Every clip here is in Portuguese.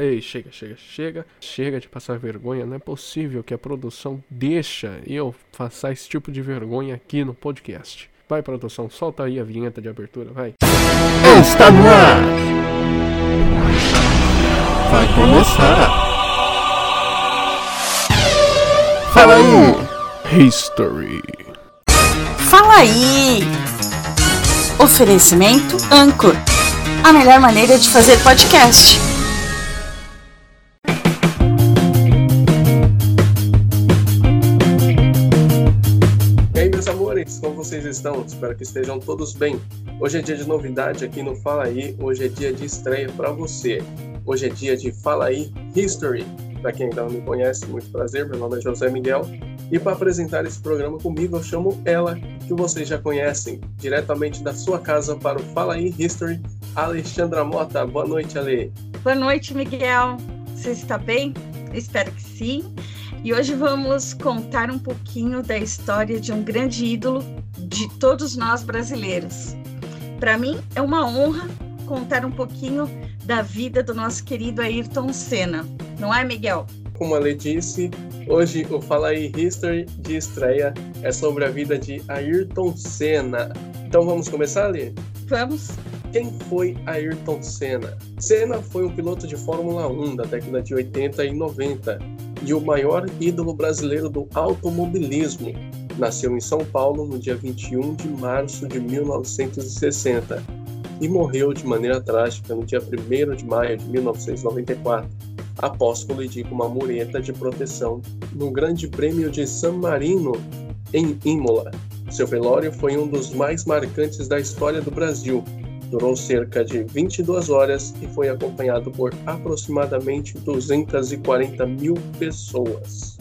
Ei, chega, chega, chega. Chega de passar vergonha. Não é possível que a produção deixa eu passar esse tipo de vergonha aqui no podcast. Vai, produção, solta aí a vinheta de abertura, vai. Está no ar! Vai começar! History. Fala aí! Oferecimento Anchor. A melhor maneira de fazer podcast. E aí, meus amores, como vocês estão? Espero que estejam todos bem. Hoje é dia de novidade aqui no Fala Aí, hoje é dia de estreia para você. Hoje é dia de Fala Aí History. Para quem ainda não me conhece, muito prazer, meu nome é José Miguel. E para apresentar esse programa comigo, eu chamo ela, que vocês já conhecem, diretamente da sua casa para o Fala Aí History, Alexandra Mota. Boa noite, Ale. Boa noite, Miguel. Você está bem? Espero que sim. E hoje vamos contar um pouquinho da história de um grande ídolo de todos nós brasileiros. Para mim é uma honra contar um pouquinho da vida do nosso querido Ayrton Senna. Não é, Miguel? Como a Lê disse, hoje o Fala aí History de estreia é sobre a vida de Ayrton Senna. Então vamos começar, Lê? Vamos. Quem foi Ayrton Senna? Senna foi um piloto de Fórmula 1 da década de 80 e 90 e o maior ídolo brasileiro do automobilismo. Nasceu em São Paulo no dia 21 de março de 1960 e morreu de maneira trágica no dia 1 de maio de 1994, após colidir com uma mureta de proteção no Grande Prêmio de San Marino, em Imola. Seu velório foi um dos mais marcantes da história do Brasil. Durou cerca de 22 horas e foi acompanhado por aproximadamente 240 mil pessoas.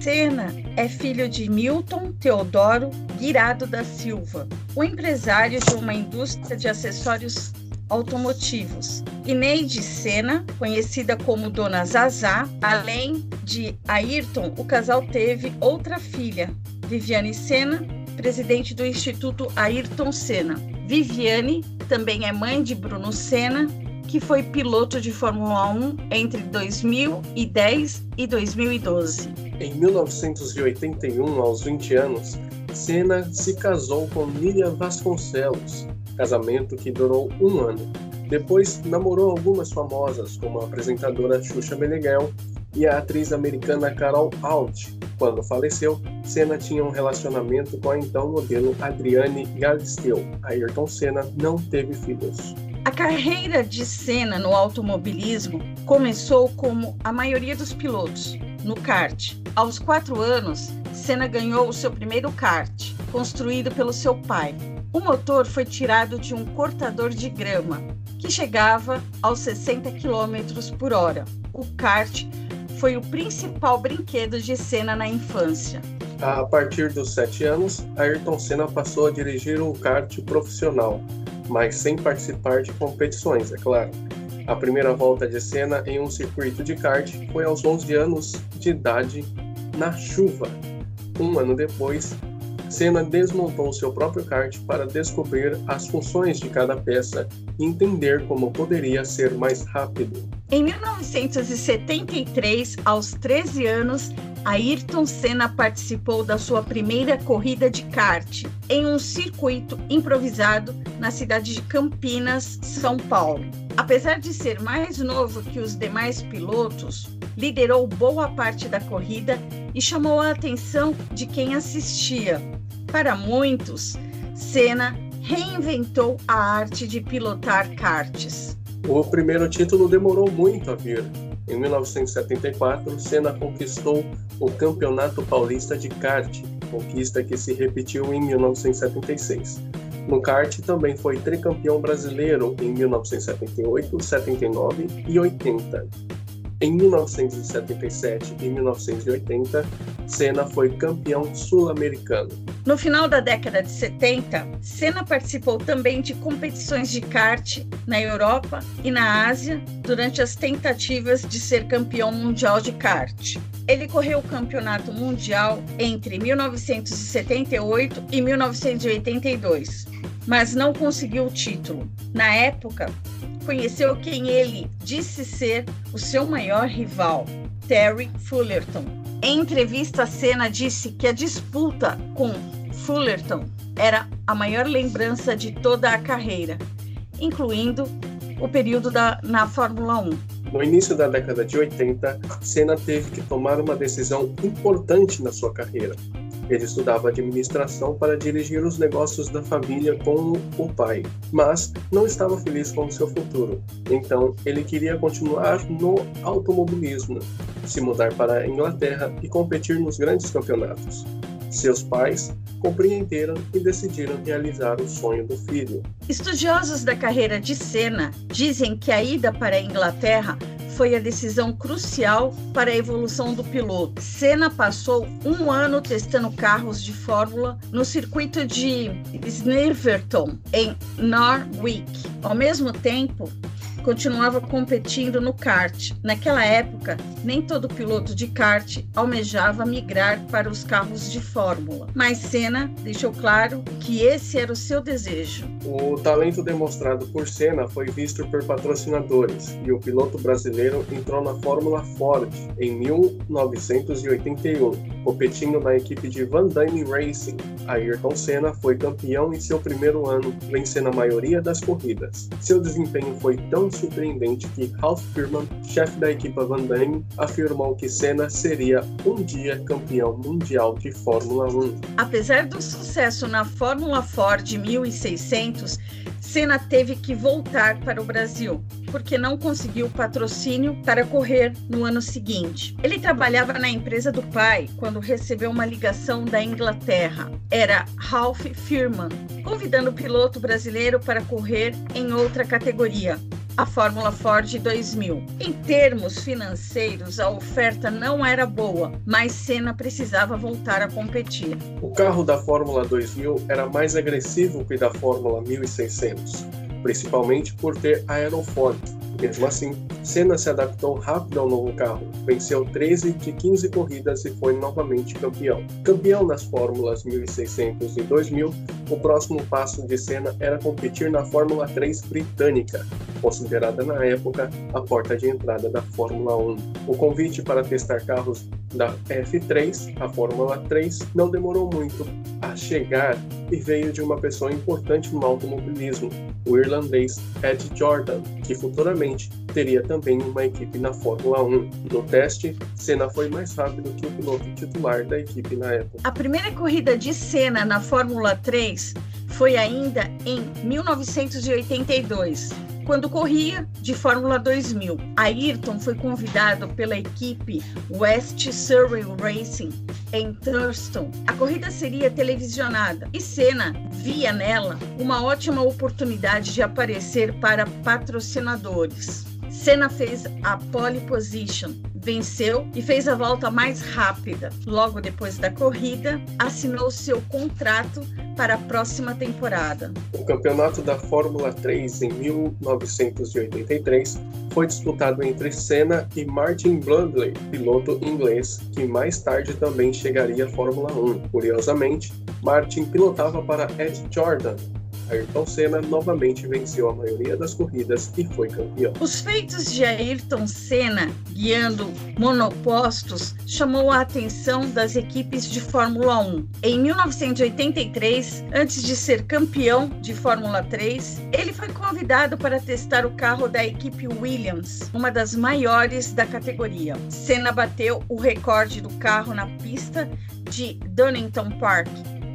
Senna é filho de Milton Teodoro Guirado da Silva, o empresário de uma indústria de acessórios automotivos. Ineide Senna, conhecida como Dona Zazá, além de Ayrton, o casal teve outra filha, Viviane Senna, presidente do Instituto Ayrton Senna. Viviane também é mãe de Bruno Senna, que foi piloto de Fórmula 1 entre 2010 e 2012. Em 1981, aos 20 anos, Senna se casou com Lilian Vasconcelos, casamento que durou um ano. Depois namorou algumas famosas, como a apresentadora Xuxa Meneghel e a atriz americana Carol Alt. Quando faleceu, Senna tinha um relacionamento com a então modelo Adriane Galisteu. Ayrton Senna não teve filhos. A carreira de Senna no automobilismo começou como a maioria dos pilotos, no kart. Aos quatro anos, Senna ganhou o seu primeiro kart, construído pelo seu pai. O motor foi tirado de um cortador de grama, que chegava aos 60 km por hora. O kart foi o principal brinquedo de Senna na infância. A partir dos sete anos, Ayrton Senna passou a dirigir um kart profissional, mas sem participar de competições, é claro. A primeira volta de Senna em um circuito de kart foi aos 11 anos de idade, na chuva. Um ano depois, Senna desmontou seu próprio kart para descobrir as funções de cada peça e entender como poderia ser mais rápido. Em 1973, aos 13 anos, Ayrton Senna participou da sua primeira corrida de kart em um circuito improvisado na cidade de Campinas, São Paulo. Apesar de ser mais novo que os demais pilotos, liderou boa parte da corrida e chamou a atenção de quem assistia. Para muitos, Senna reinventou a arte de pilotar karts. O primeiro título demorou muito a vir. Em 1974, Senna conquistou o Campeonato Paulista de Kart, conquista que se repetiu em 1976. No kart também foi tricampeão brasileiro em 1978, 79 e 80. Em 1977 e 1980, Senna foi campeão sul-americano. No final da década de 70, Senna participou também de competições de kart na Europa e na Ásia durante as tentativas de ser campeão mundial de kart. Ele correu o campeonato mundial entre 1978 e 1982, mas não conseguiu o título. Na época, conheceu quem ele disse ser o seu maior rival, Terry Fullerton. Em entrevista, a Senna disse que a disputa com Fullerton era a maior lembrança de toda a carreira, incluindo o período da, na Fórmula 1. No início da década de 80, Senna teve que tomar uma decisão importante na sua carreira. Ele estudava administração para dirigir os negócios da família com o pai, mas não estava feliz com o seu futuro. Então, ele queria continuar no automobilismo, se mudar para a Inglaterra e competir nos grandes campeonatos. Seus pais compreenderam e decidiram realizar o sonho do filho. Estudiosos da carreira de Senna dizem que a ida para a Inglaterra foi a decisão crucial para a evolução do piloto. Senna passou um ano testando carros de Fórmula no circuito de Snifferton, em Norwich. Ao mesmo tempo, continuava competindo no kart. Naquela época, nem todo piloto de kart almejava migrar para os carros de Fórmula, mas Senna deixou claro que esse era o seu desejo. O talento demonstrado por Senna foi visto por patrocinadores e o piloto brasileiro entrou na Fórmula Ford em 1981, competindo na equipe de Van Damme Racing. Ayrton Senna foi campeão em seu primeiro ano, vencendo a maioria das corridas. Seu desempenho foi tão surpreendente que Ralph Firman, chefe da equipe Van Damme, afirmou que Senna seria um dia campeão mundial de Fórmula 1. Apesar do sucesso na Fórmula Ford 1600, Senna teve que voltar para o Brasil, porque não conseguiu patrocínio para correr no ano seguinte. Ele trabalhava na empresa do pai quando recebeu uma ligação da Inglaterra. Era Ralph Firman, convidando o piloto brasileiro para correr em outra categoria a Fórmula Ford 2000. Em termos financeiros, a oferta não era boa, mas Senna precisava voltar a competir. O carro da Fórmula 2000 era mais agressivo que da Fórmula 1600, principalmente por ter aerofólio mesmo assim, Senna se adaptou rápido ao novo carro, venceu 13 de 15 corridas e foi novamente campeão. Campeão nas Fórmulas 1600 e 2000, o próximo passo de Senna era competir na Fórmula 3 britânica, considerada na época a porta de entrada da Fórmula 1. O convite para testar carros da F3, a Fórmula 3, não demorou muito a chegar e veio de uma pessoa importante no automobilismo, o irlandês Ed Jordan, que futuramente teria também uma equipe na Fórmula 1. No teste, Senna foi mais rápido que o piloto titular da equipe na época. A primeira corrida de Senna na Fórmula 3 foi ainda em 1982 quando corria de Fórmula 2000. Ayrton foi convidado pela equipe West Surrey Racing em Thurston. A corrida seria televisionada e Senna via nela uma ótima oportunidade de aparecer para patrocinadores. Senna fez a pole position, venceu e fez a volta mais rápida. Logo depois da corrida, assinou seu contrato para a próxima temporada. O campeonato da Fórmula 3 em 1983 foi disputado entre Senna e Martin Brundle, piloto inglês, que mais tarde também chegaria à Fórmula 1. Curiosamente, Martin pilotava para Ed Jordan, Ayrton Senna novamente venceu a maioria das corridas e foi campeão. Os feitos de Ayrton Senna guiando monopostos chamou a atenção das equipes de Fórmula 1. Em 1983, antes de ser campeão de Fórmula 3, ele foi convidado para testar o carro da equipe Williams, uma das maiores da categoria. Senna bateu o recorde do carro na pista de Donington Park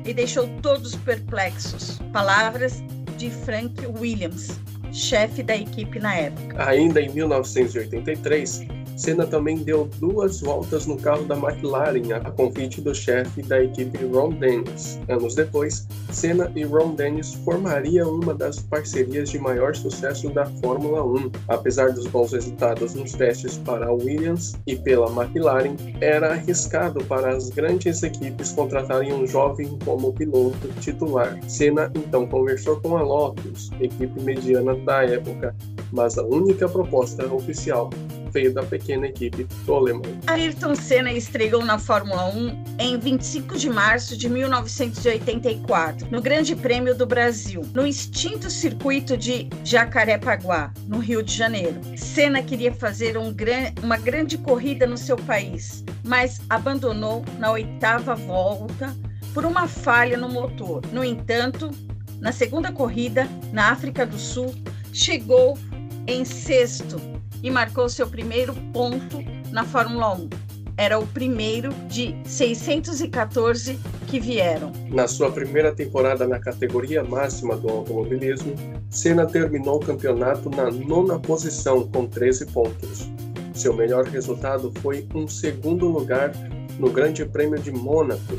e deixou todos perplexos. Palavras de Frank Williams, chefe da equipe na época. Ainda em 1983, Senna também deu duas voltas no carro da McLaren a convite do chefe da equipe Ron Dennis. Anos depois, Senna e Ron Dennis formariam uma das parcerias de maior sucesso da Fórmula 1. Apesar dos bons resultados nos testes para a Williams e pela McLaren, era arriscado para as grandes equipes contratarem um jovem como piloto titular. Senna então conversou com a Lotus, equipe mediana da época, mas a única proposta oficial veio da pequena equipe Toleman. Ayrton Senna estreou na Fórmula 1 em 25 de março de 1984, no Grande Prêmio do Brasil, no extinto circuito de Jacarepaguá, no Rio de Janeiro. Senna queria fazer um gran uma grande corrida no seu país, mas abandonou na oitava volta por uma falha no motor. No entanto, na segunda corrida, na África do Sul, chegou em sexto e marcou seu primeiro ponto na Fórmula 1. Era o primeiro de 614 que vieram. Na sua primeira temporada na categoria máxima do automobilismo, Senna terminou o campeonato na nona posição com 13 pontos. Seu melhor resultado foi um segundo lugar no Grande Prêmio de Mônaco.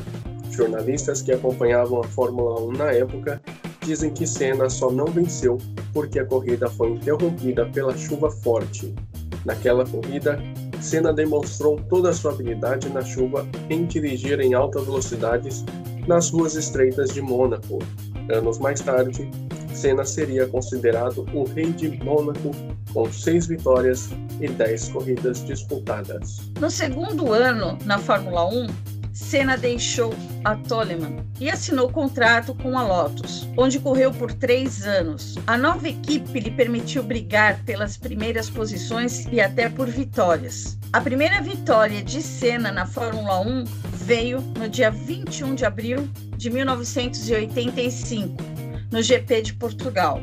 Jornalistas que acompanhavam a Fórmula 1 na época dizem que Senna só não venceu porque a corrida foi interrompida pela chuva forte. Naquela corrida, Senna demonstrou toda a sua habilidade na chuva em dirigir em altas velocidades nas ruas estreitas de Mônaco. Anos mais tarde, Senna seria considerado o rei de Mônaco com seis vitórias e dez corridas disputadas. No segundo ano na Fórmula 1, Senna deixou a Toleman e assinou contrato com a Lotus, onde correu por três anos. A nova equipe lhe permitiu brigar pelas primeiras posições e até por vitórias. A primeira vitória de Senna na Fórmula 1 veio no dia 21 de abril de 1985, no GP de Portugal.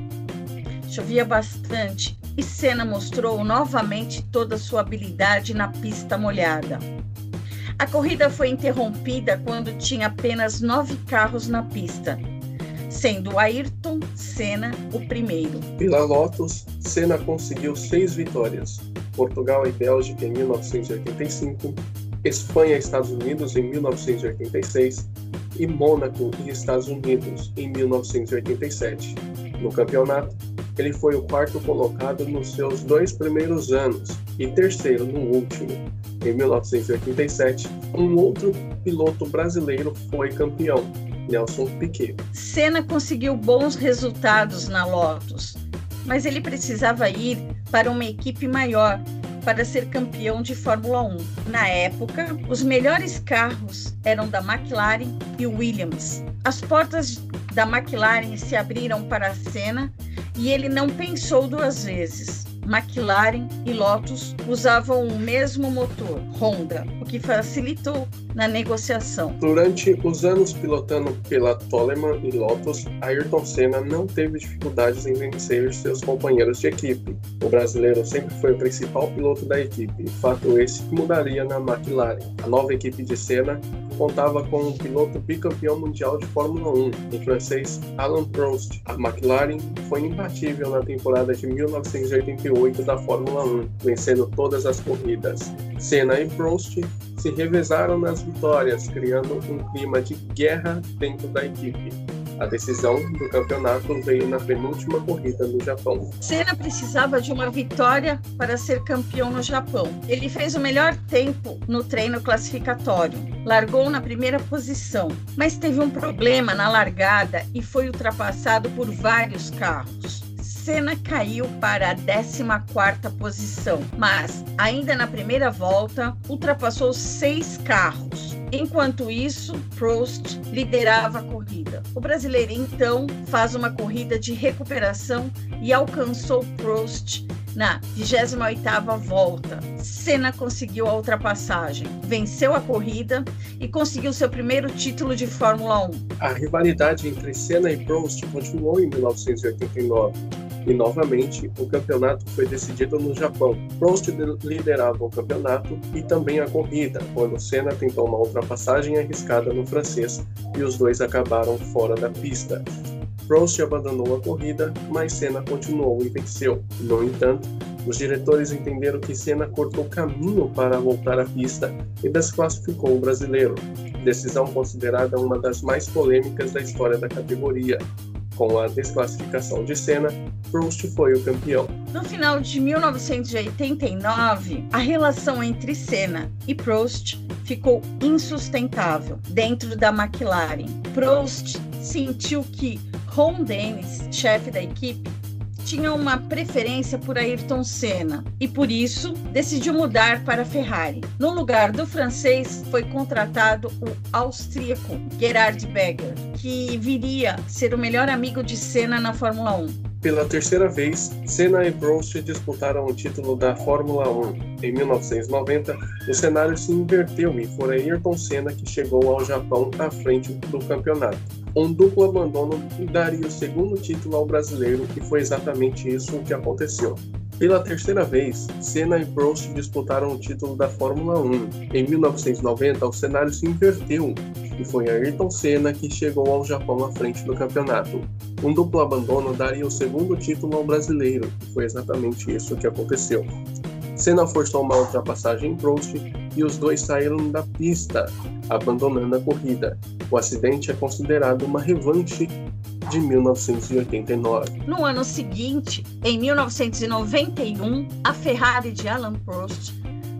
Chovia bastante e Senna mostrou novamente toda sua habilidade na pista molhada. A corrida foi interrompida quando tinha apenas nove carros na pista, sendo Ayrton Senna o primeiro. Pela Lotus, Senna conseguiu seis vitórias: Portugal e Bélgica em 1985, Espanha e Estados Unidos em 1986 e Mônaco e Estados Unidos em 1987. No campeonato, ele foi o quarto colocado nos seus dois primeiros anos e terceiro no último. Em 1987, um outro piloto brasileiro foi campeão, Nelson Piquet. Senna conseguiu bons resultados na Lotus, mas ele precisava ir para uma equipe maior para ser campeão de Fórmula 1. Na época, os melhores carros eram da McLaren e Williams. As portas da McLaren se abriram para Senna e ele não pensou duas vezes. McLaren e Lotus usavam o mesmo motor, Honda, o que facilitou na negociação. Durante os anos pilotando pela Toleman e Lotus, Ayrton Senna não teve dificuldades em vencer seus companheiros de equipe. O brasileiro sempre foi o principal piloto da equipe, fato esse que mudaria na McLaren. A nova equipe de Senna contava com um piloto bicampeão mundial de Fórmula 1, em francês Alain Prost. A McLaren foi imbatível na temporada de 1988 da Fórmula 1, vencendo todas as corridas. Senna e Prost se revezaram nas vitórias, criando um clima de guerra dentro da equipe. A decisão do campeonato veio na penúltima corrida no Japão. Senna precisava de uma vitória para ser campeão no Japão. Ele fez o melhor tempo no treino classificatório. Largou na primeira posição, mas teve um problema na largada e foi ultrapassado por vários carros. Senna caiu para a 14ª posição, mas ainda na primeira volta ultrapassou seis carros. Enquanto isso, Prost liderava a corrida. O brasileiro então faz uma corrida de recuperação e alcançou Prost na 28ª volta. Senna conseguiu a ultrapassagem, venceu a corrida e conseguiu seu primeiro título de Fórmula 1. A rivalidade entre Senna e Prost continuou em 1989 e novamente o campeonato foi decidido no Japão. Prost liderava o campeonato e também a corrida, quando Senna tentou uma ultrapassagem arriscada no francês e os dois acabaram fora da pista. Prost abandonou a corrida, mas Senna continuou e venceu. No entanto, os diretores entenderam que Senna cortou caminho para voltar à pista e desclassificou o brasileiro, decisão considerada uma das mais polêmicas da história da categoria. Com a desclassificação de Senna, Prost foi o campeão. No final de 1989, a relação entre Senna e Prost ficou insustentável dentro da McLaren. Prost sentiu que Ron Dennis, chefe da equipe, tinha uma preferência por Ayrton Senna e por isso decidiu mudar para a Ferrari. No lugar do francês foi contratado o austríaco Gerhard Berger, que viria ser o melhor amigo de Senna na Fórmula 1. Pela terceira vez, Senna e Prost disputaram o título da Fórmula 1. Em 1990, o cenário se inverteu e foi Ayrton Senna que chegou ao Japão à frente do campeonato. Um duplo abandono daria o segundo título ao brasileiro e foi exatamente isso que aconteceu. Pela terceira vez, Senna e Prost disputaram o título da Fórmula 1. Em 1990, o cenário se inverteu e foi Ayrton Senna que chegou ao Japão à frente do campeonato. Um duplo abandono daria o segundo título ao brasileiro e foi exatamente isso que aconteceu. Senna forçou uma ultrapassagem em Prost e os dois saíram da pista, abandonando a corrida. O acidente é considerado uma revanche de 1989. No ano seguinte, em 1991, a Ferrari de Alan Prost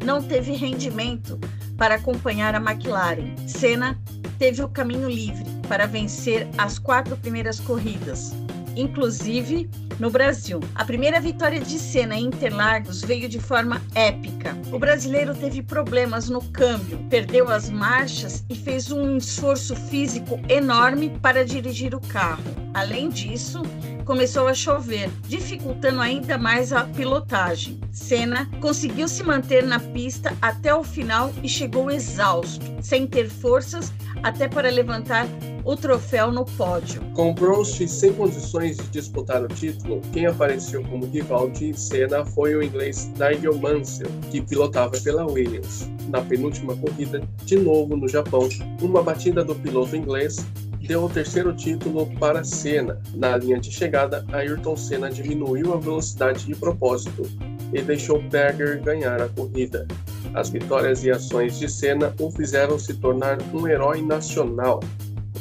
não teve rendimento para acompanhar a McLaren. Senna teve o caminho livre para vencer as quatro primeiras corridas, inclusive no Brasil. A primeira vitória de Senna em Interlagos veio de forma épica. O brasileiro teve problemas no câmbio, perdeu as marchas e fez um esforço físico enorme para dirigir o carro. Além disso, começou a chover, dificultando ainda mais a pilotagem. Senna conseguiu se manter na pista até o final e chegou exausto, sem ter forças até para levantar o troféu no pódio. Com Prost sem condições de disputar o título, quem apareceu como rival de Senna foi o inglês Nigel Mansell, que pilotava pela Williams. Na penúltima corrida, de novo no Japão, uma batida do piloto inglês deu o terceiro título para Senna. Na linha de chegada, Ayrton Senna diminuiu a velocidade de propósito e deixou Berger ganhar a corrida. As vitórias e ações de Senna o fizeram se tornar um herói nacional,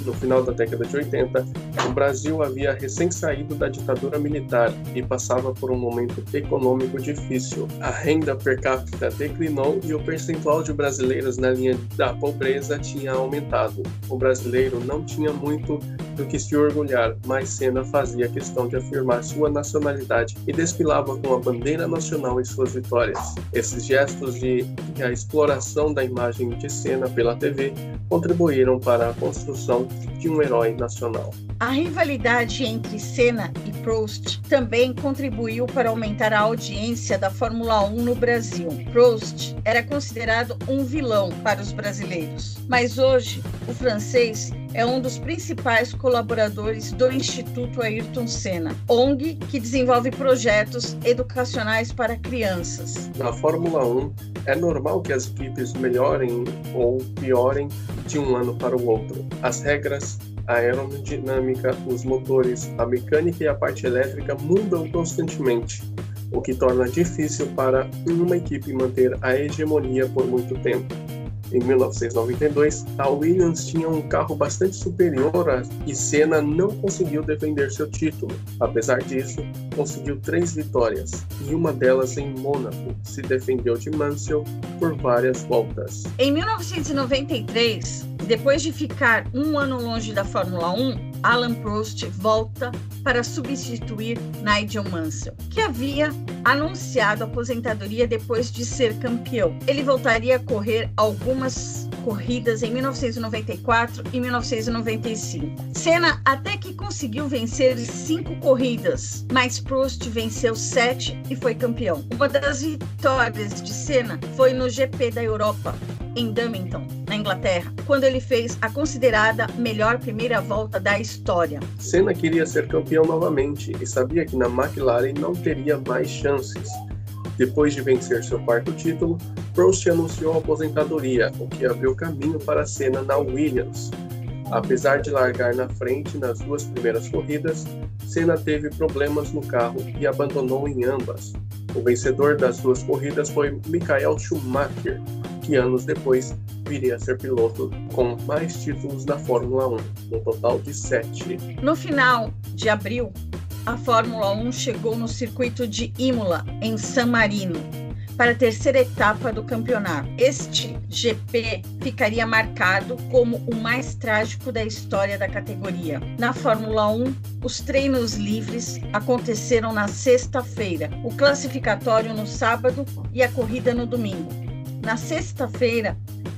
no final da década de 80, o Brasil havia recém saído da ditadura militar e passava por um momento econômico difícil. A renda per capita declinou e o percentual de brasileiros na linha da pobreza tinha aumentado. O brasileiro não tinha muito do que se orgulhar, mas Senna fazia questão de afirmar sua nacionalidade e desfilava com a bandeira nacional em suas vitórias. Esses gestos de a exploração da imagem de Senna pela TV contribuíram para a construção de um herói nacional. A rivalidade entre Senna e Prost também contribuiu para aumentar a audiência da Fórmula 1 no Brasil. Prost era considerado um vilão para os brasileiros, mas hoje o francês é um dos principais colaboradores do Instituto Ayrton Senna, ONG que desenvolve projetos educacionais para crianças. Na Fórmula 1, é normal que as equipes melhorem ou piorem de um ano para o outro. As regras a aerodinâmica, os motores, a mecânica e a parte elétrica mudam constantemente, o que torna difícil para uma equipe manter a hegemonia por muito tempo. Em 1992, a Williams tinha um carro bastante superior a, e Senna não conseguiu defender seu título. Apesar disso, conseguiu três vitórias e uma delas em Mônaco. Se defendeu de Mansell por várias voltas. Em 1993, depois de ficar um ano longe da Fórmula 1, Alan Prost volta para substituir Nigel Mansell, que havia anunciado aposentadoria depois de ser campeão. Ele voltaria a correr algumas corridas em 1994 e 1995. Senna até que conseguiu vencer cinco corridas, mas Prost venceu sete e foi campeão. Uma das vitórias de Senna foi no GP da Europa, em Dumington, na Inglaterra, quando ele fez a considerada melhor primeira volta da história. Senna queria ser campeão novamente e sabia que na McLaren não teria mais chances. Depois de vencer seu quarto título, Prost anunciou a aposentadoria, o que abriu caminho para Senna na Williams. Apesar de largar na frente nas duas primeiras corridas, Senna teve problemas no carro e abandonou em ambas. O vencedor das duas corridas foi Michael Schumacher, que anos depois viria a ser piloto com mais títulos da Fórmula 1, no total de sete. No final de abril, a Fórmula 1 chegou no circuito de Imola, em San Marino, para a terceira etapa do campeonato. Este GP ficaria marcado como o mais trágico da história da categoria. Na Fórmula 1, os treinos livres aconteceram na sexta-feira, o classificatório no sábado e a corrida no domingo. Na sexta-feira,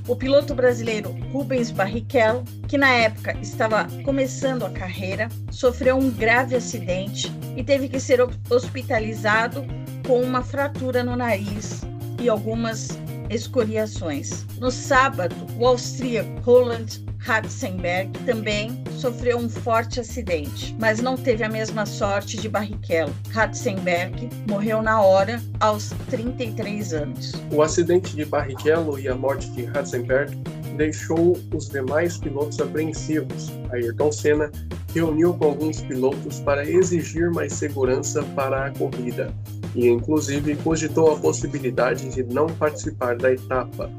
o piloto brasileiro Rubens Barrichello, que na época estava começando a carreira, sofreu um grave acidente e teve que ser hospitalizado com uma fratura no nariz e algumas escoriações. No sábado, o austríaco Roland Ratzenberg também sofreu um forte acidente, mas não teve a mesma sorte de Barrichello. Ratzenberg morreu na hora, aos 33 anos. O acidente de Barrichello e a morte de Ratzenberg deixou os demais pilotos apreensivos. Ayrton Senna reuniu com alguns pilotos para exigir mais segurança para a corrida e, inclusive, cogitou a possibilidade de não participar da etapa.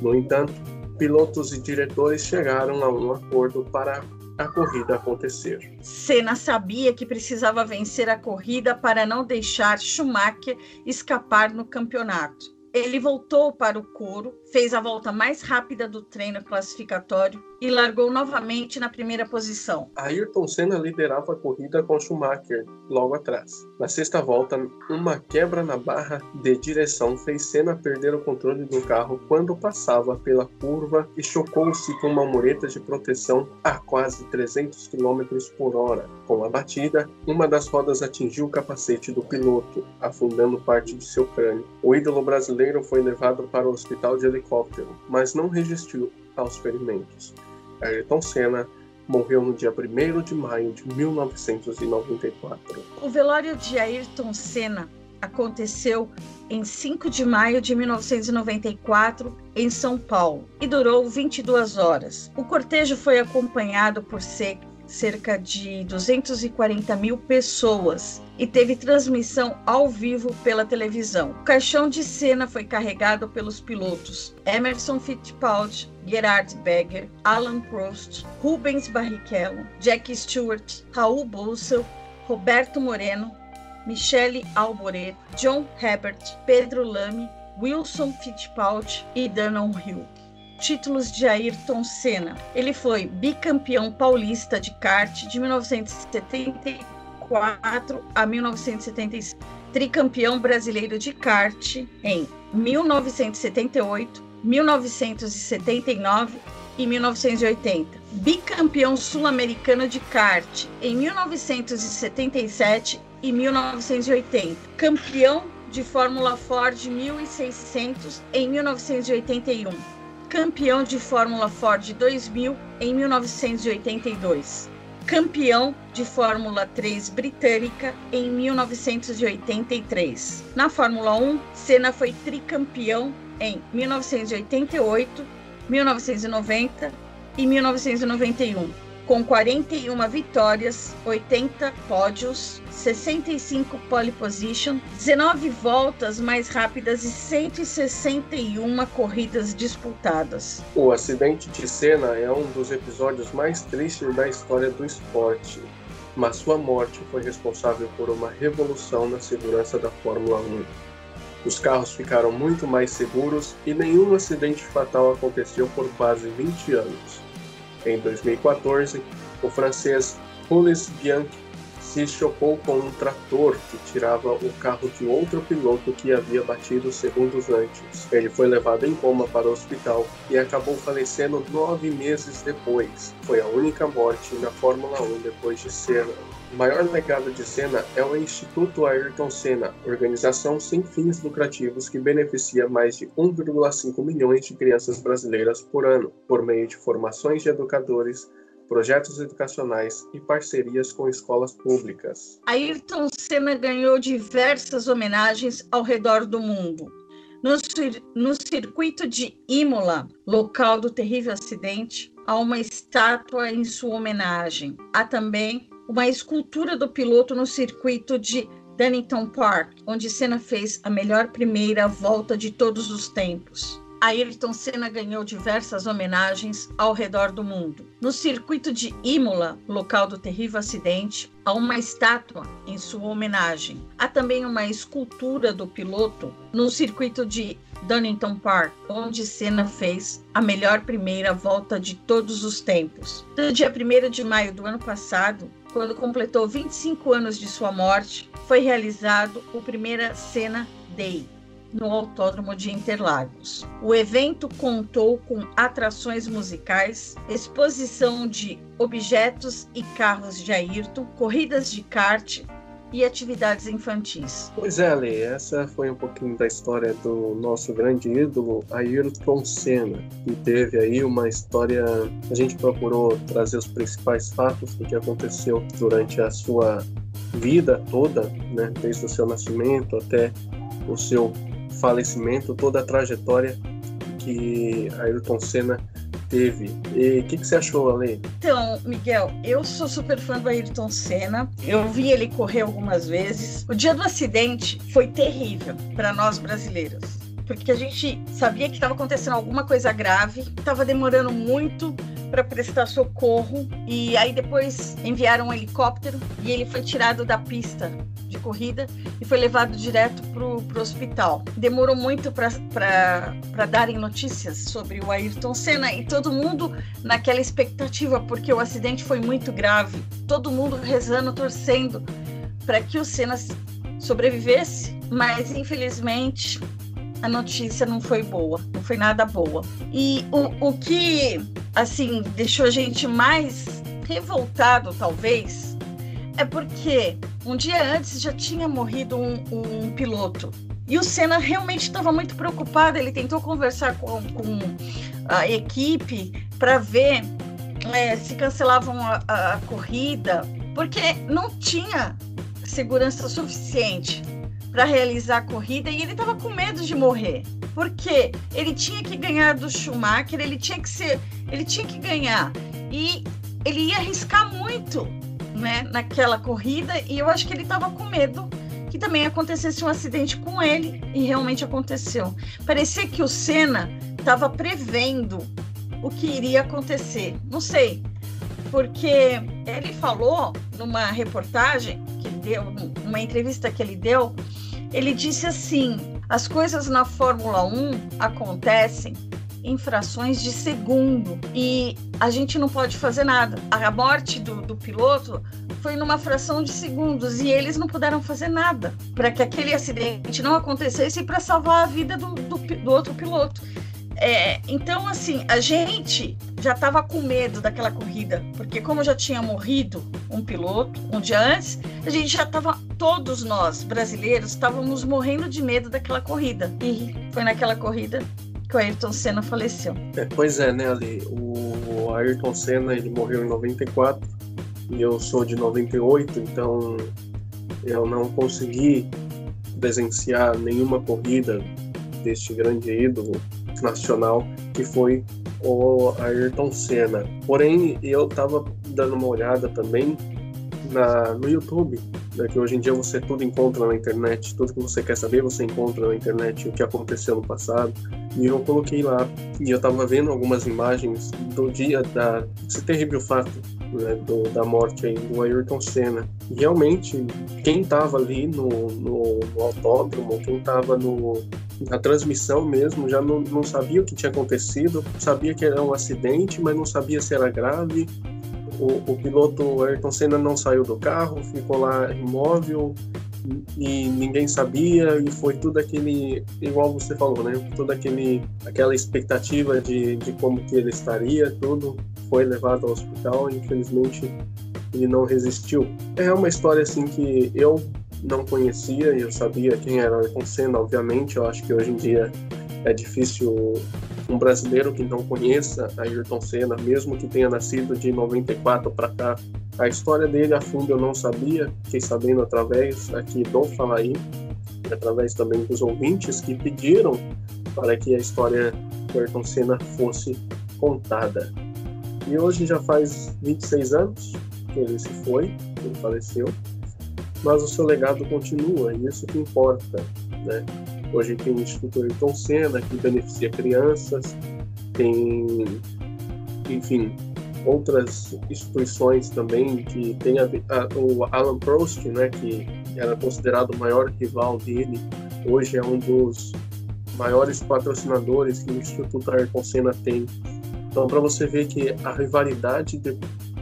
No entanto, pilotos e diretores chegaram a um acordo para a corrida acontecer. Senna sabia que precisava vencer a corrida para não deixar Schumacher escapar no campeonato. Ele voltou para o coro, fez a volta mais rápida do treino classificatório e largou novamente na primeira posição. Ayrton Senna liderava a corrida com Schumacher logo atrás. Na sexta volta, uma quebra na barra de direção fez Senna perder o controle do carro quando passava pela curva e chocou-se com uma mureta de proteção a quase 300 km por hora. Com a batida, uma das rodas atingiu o capacete do piloto, afundando parte de seu crânio. O ídolo brasileiro foi levado para o hospital de helicóptero, mas não resistiu aos ferimentos. Ayrton Senna morreu no dia 1 de maio de 1994. O velório de Ayrton Senna aconteceu em 5 de maio de 1994 em São Paulo e durou 22 horas. O cortejo foi acompanhado por cerca cerca de 240 mil pessoas e teve transmissão ao vivo pela televisão. O caixão de cena foi carregado pelos pilotos Emerson Fittipaldi, Gerard Berger, Alan Prost, Rubens Barrichello, Jack Stewart, Raul Bolsel, Roberto Moreno, Michele Alboret, John Herbert, Pedro Lamy, Wilson Fittipaldi e Danon Hill títulos de Ayrton Senna. Ele foi bicampeão paulista de kart de 1974 a 1975, tricampeão brasileiro de kart em 1978, 1979 e 1980, bicampeão sul-americano de kart em 1977 e 1980, campeão de Fórmula Ford 1600 em 1981 campeão de Fórmula Ford 2000 em 1982, campeão de Fórmula 3 britânica em 1983. Na Fórmula 1, Senna foi tricampeão em 1988, 1990 e 1991 com 41 vitórias, 80 pódios, 65 pole position, 19 voltas mais rápidas e 161 corridas disputadas. O acidente de Senna é um dos episódios mais tristes da história do esporte, mas sua morte foi responsável por uma revolução na segurança da Fórmula 1. Os carros ficaram muito mais seguros e nenhum acidente fatal aconteceu por quase 20 anos. Em 2014, o francês Jules Bianchi se chocou com um trator que tirava o carro de outro piloto que havia batido segundos antes. Ele foi levado em coma para o hospital e acabou falecendo nove meses depois. Foi a única morte na Fórmula 1 depois de Senna. O maior legado de Senna é o Instituto Ayrton Senna, organização sem fins lucrativos que beneficia mais de 1,5 milhões de crianças brasileiras por ano, por meio de formações de educadores, projetos educacionais e parcerias com escolas públicas. Ayrton Senna ganhou diversas homenagens ao redor do mundo. No, no circuito de Imola, local do terrível acidente, há uma estátua em sua homenagem. Há também uma escultura do piloto no circuito de Dunnington Park, onde Senna fez a melhor primeira volta de todos os tempos. Ayrton Senna ganhou diversas homenagens ao redor do mundo. No circuito de Imola, local do terrível acidente, há uma estátua em sua homenagem. Há também uma escultura do piloto no circuito de Dunnington Park, onde Senna fez a melhor primeira volta de todos os tempos. No dia 1 de maio do ano passado, quando completou 25 anos de sua morte, foi realizado o primeira Senna Day no Autódromo de Interlagos. O evento contou com atrações musicais, exposição de objetos e carros de Ayrton, corridas de kart, e atividades infantis. Pois é, Ale, essa foi um pouquinho da história do nosso grande ídolo, Ayrton Senna, que teve aí uma história. A gente procurou trazer os principais fatos do que aconteceu durante a sua vida toda, né, desde o seu nascimento até o seu falecimento, toda a trajetória que Ayrton Senna teve. E o que, que, você achou, Ale? Então, Miguel, eu sou super fã do Ayrton Senna. Eu vi ele correr algumas vezes. O dia do acidente foi terrível para nós brasileiros. Porque a gente sabia que estava acontecendo alguma coisa grave, estava demorando muito para prestar socorro e aí depois enviaram um helicóptero e ele foi tirado da pista corrida e foi levado direto para o hospital. Demorou muito para darem notícias sobre o Ayrton Senna e todo mundo naquela expectativa, porque o acidente foi muito grave. Todo mundo rezando, torcendo para que o Senna sobrevivesse, mas infelizmente a notícia não foi boa, não foi nada boa. E o, o que, assim, deixou a gente mais revoltado, talvez, é porque um dia antes já tinha morrido um, um piloto. E o Senna realmente estava muito preocupado. Ele tentou conversar com, com a equipe para ver é, se cancelavam a, a, a corrida, porque não tinha segurança suficiente para realizar a corrida e ele estava com medo de morrer. Porque ele tinha que ganhar do Schumacher, ele tinha que ser, ele tinha que ganhar. E ele ia arriscar muito, né, naquela corrida e eu acho que ele estava com medo que também acontecesse um acidente com ele e realmente aconteceu. Parecia que o Senna estava prevendo o que iria acontecer. Não sei, porque ele falou numa reportagem que ele deu, numa entrevista que ele deu, ele disse assim: as coisas na Fórmula 1 acontecem em frações de segundo e a gente não pode fazer nada. A morte do, do piloto foi numa fração de segundos e eles não puderam fazer nada para que aquele acidente não acontecesse e para salvar a vida do, do, do outro piloto. É, então, assim, a gente já estava com medo daquela corrida, porque como já tinha morrido um piloto um dia antes, a gente já estava, todos nós brasileiros, estávamos morrendo de medo daquela corrida. E foi naquela corrida que o Ayrton Senna faleceu. É, pois é, né, Ali? O Ayrton Senna, ele morreu em 94 e eu sou de 98, então eu não consegui presenciar nenhuma corrida deste grande ídolo nacional que foi o Ayrton Senna. Porém, eu estava dando uma olhada também na, no YouTube, né, que hoje em dia você tudo encontra na internet, tudo que você quer saber você encontra na internet, o que aconteceu no passado. E eu coloquei lá, e eu estava vendo algumas imagens do dia da, desse terrível fato né, do, da morte aí do Ayrton Senna. E realmente, quem estava ali no, no, no, autódromo, quem estava na transmissão mesmo, já não, não sabia o que tinha acontecido, sabia que era um acidente, mas não sabia se era grave. O, o piloto Ayrton Senna não saiu do carro, ficou lá imóvel, e ninguém sabia e foi tudo aquele igual você falou né? Tudo aquele aquela expectativa de, de como que ele estaria tudo foi levado ao hospital e infelizmente ele não resistiu. É uma história assim que eu não conhecia eu sabia quem era Ayrton Senna obviamente eu acho que hoje em dia é difícil um brasileiro que não conheça Ayrton Senna, mesmo que tenha nascido de 94 para cá, a história dele a fundo eu não sabia, fiquei sabendo através aqui do Falaí, através também dos ouvintes que pediram para que a história do Ayrton Senna fosse contada. E hoje já faz 26 anos que ele se foi, que ele faleceu, mas o seu legado continua, e isso que importa, né? Hoje tem o Instituto Ayrton Senna, que beneficia crianças, tem, enfim, outras instituições também que tem a, a, o Alan Prost, né, que era considerado o maior rival dele, hoje é um dos maiores patrocinadores que o Instituto Ayrton Senna tem. Então, para você ver que a rivalidade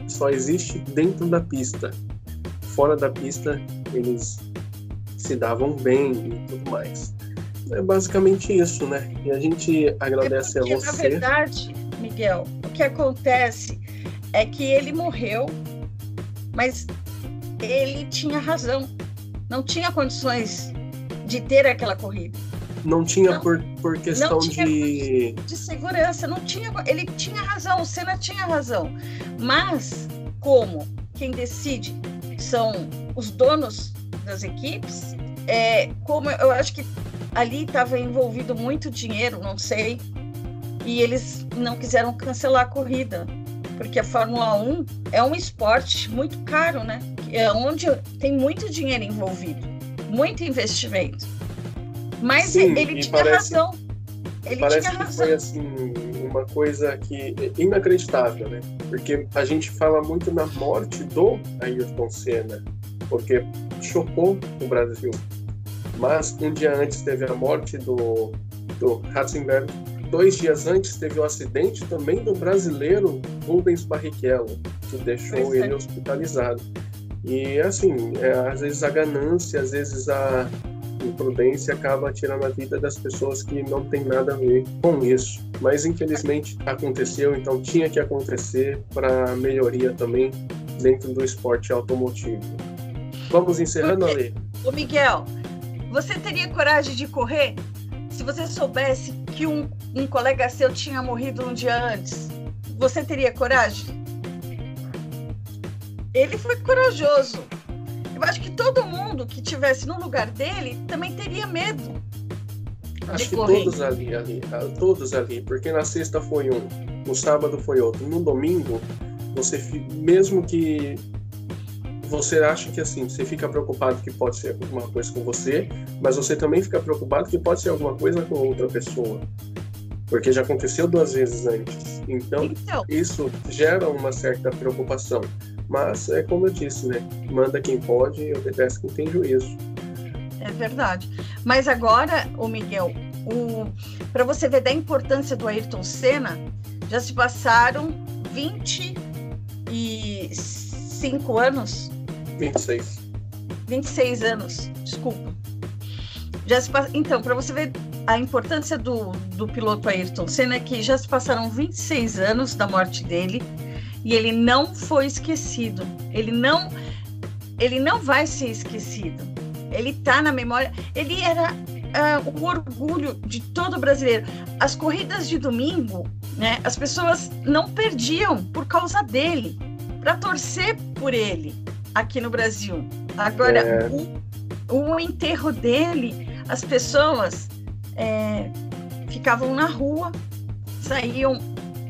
só existe dentro da pista. Fora da pista, eles se davam bem e tudo mais. É basicamente isso, né? E a gente agradece é porque, a você. Na verdade, Miguel, o que acontece é que ele morreu, mas ele tinha razão. Não tinha condições de ter aquela corrida. Não tinha não, por, por questão de... de segurança, não tinha. Ele tinha razão, o Senna tinha razão. Mas, como quem decide são os donos das equipes, é, como eu acho que ali estava envolvido muito dinheiro, não sei, e eles não quiseram cancelar a corrida porque a Fórmula 1 é um esporte muito caro, né? É onde tem muito dinheiro envolvido, muito investimento. Mas Sim, ele tinha parece, razão. Ele parece tinha que razão. foi assim uma coisa que é inacreditável, né? Porque a gente fala muito na morte do Ayrton Senna, porque chocou o Brasil. Mas um dia antes teve a morte do, do Ratzenberg, dois dias antes teve o acidente também do brasileiro Rubens Barrichello, que deixou ele hospitalizado. E assim, é, às vezes a ganância, às vezes a imprudência acaba tirando a vida das pessoas que não tem nada a ver com isso. Mas infelizmente aconteceu, então tinha que acontecer para melhoria também dentro do esporte automotivo. Vamos encerrando, Ale? Ô Miguel, você teria coragem de correr se você soubesse que um, um colega seu tinha morrido um dia antes? Você teria coragem? Ele foi corajoso. Eu acho que todo mundo que tivesse no lugar dele também teria medo. Acho que correr. todos ali, ali, ah, todos ali, porque na sexta foi um, no sábado foi outro, no domingo você mesmo que você acha que assim, você fica preocupado que pode ser alguma coisa com você, mas você também fica preocupado que pode ser alguma coisa com outra pessoa. Porque já aconteceu duas vezes antes. Então, Então, isso gera uma certa preocupação. Mas é como eu disse, né? Manda quem pode e obedece quem tem juízo. é verdade. Mas agora, o Miguel, para você ver da importância do Ayrton Senna, já se passaram 25 anos 26. 26 anos, desculpa. Já se pa- Então, para você ver a importância do, do piloto Ayrton Senna, é que já se passaram 26 anos da morte dele e ele não foi esquecido. Ele não, ele não vai ser esquecido. Ele está na memória. Ele era ah, o orgulho de todo brasileiro. As corridas de domingo, né? As pessoas não perdiam por causa dele, para torcer por ele aqui no Brasil. Agora, É. o, o enterro dele, as pessoas é, ficavam na rua, saíam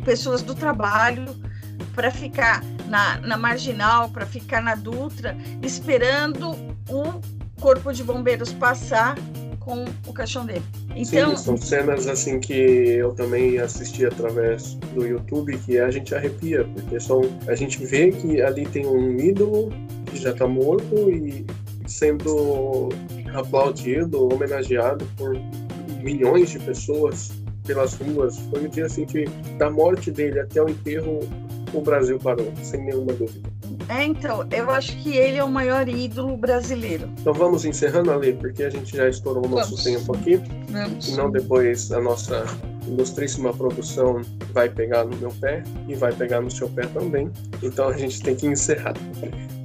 pessoas do trabalho para ficar na, na marginal, para ficar na Dutra, esperando o corpo de bombeiros passar com o caixão dele. Então, Sim, são cenas assim que eu também assisti através do YouTube que a gente arrepia, porque são, a gente vê que ali tem um ídolo que já está morto e sendo aplaudido, homenageado por milhões de pessoas pelas ruas. Foi um dia assim que da morte dele até o enterro o Brasil parou, sem nenhuma dúvida. É, então, eu acho que ele é o maior ídolo brasileiro. Então vamos encerrando ali, porque a gente já estourou o nosso Vamos. tempo aqui. Vamos. Senão depois a nossa ilustríssima produção vai pegar no meu pé e vai pegar no seu pé também. Então a gente tem que encerrar.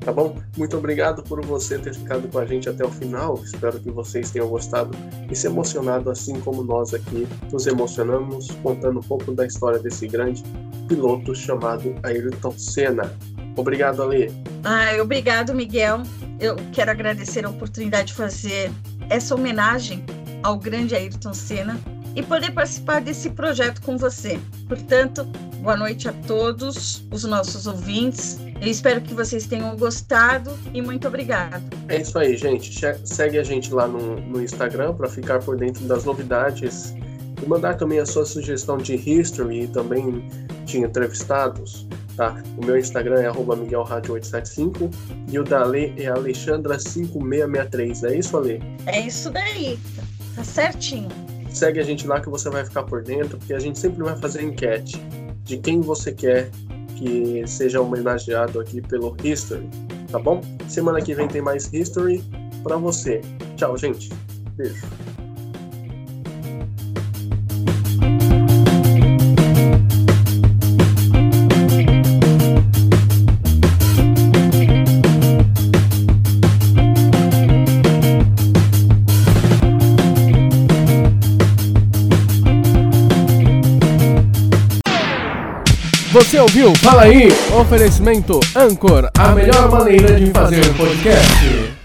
Tá bom? Muito obrigado por você ter ficado com a gente até o final. Espero que vocês tenham gostado e se emocionado assim como nós aqui nos emocionamos contando um pouco da história desse grande piloto chamado Ayrton Senna. Obrigado, Ale. Ai, obrigado, Miguel. Eu quero agradecer a oportunidade de fazer essa homenagem ao grande Ayrton Senna e poder participar desse projeto com você. Portanto, boa noite a todos os nossos ouvintes. Eu espero que vocês tenham gostado e muito obrigado. É isso aí, gente. Segue a gente lá no, no Instagram para ficar por dentro das novidades e mandar também a sua sugestão de history e também de entrevistados. Tá? O meu Instagram é miguelradio875 e o da Ale é alexandra5663. É isso, Ale? É isso daí. Tá certinho. Segue a gente lá que você vai ficar por dentro, porque a gente sempre vai fazer enquete de quem você quer que seja homenageado aqui pelo History, tá bom? Semana que vem tem mais History para você. Tchau, gente. Beijo. Você ouviu? Fala aí! Oferecimento Anchor, a melhor maneira de fazer podcast.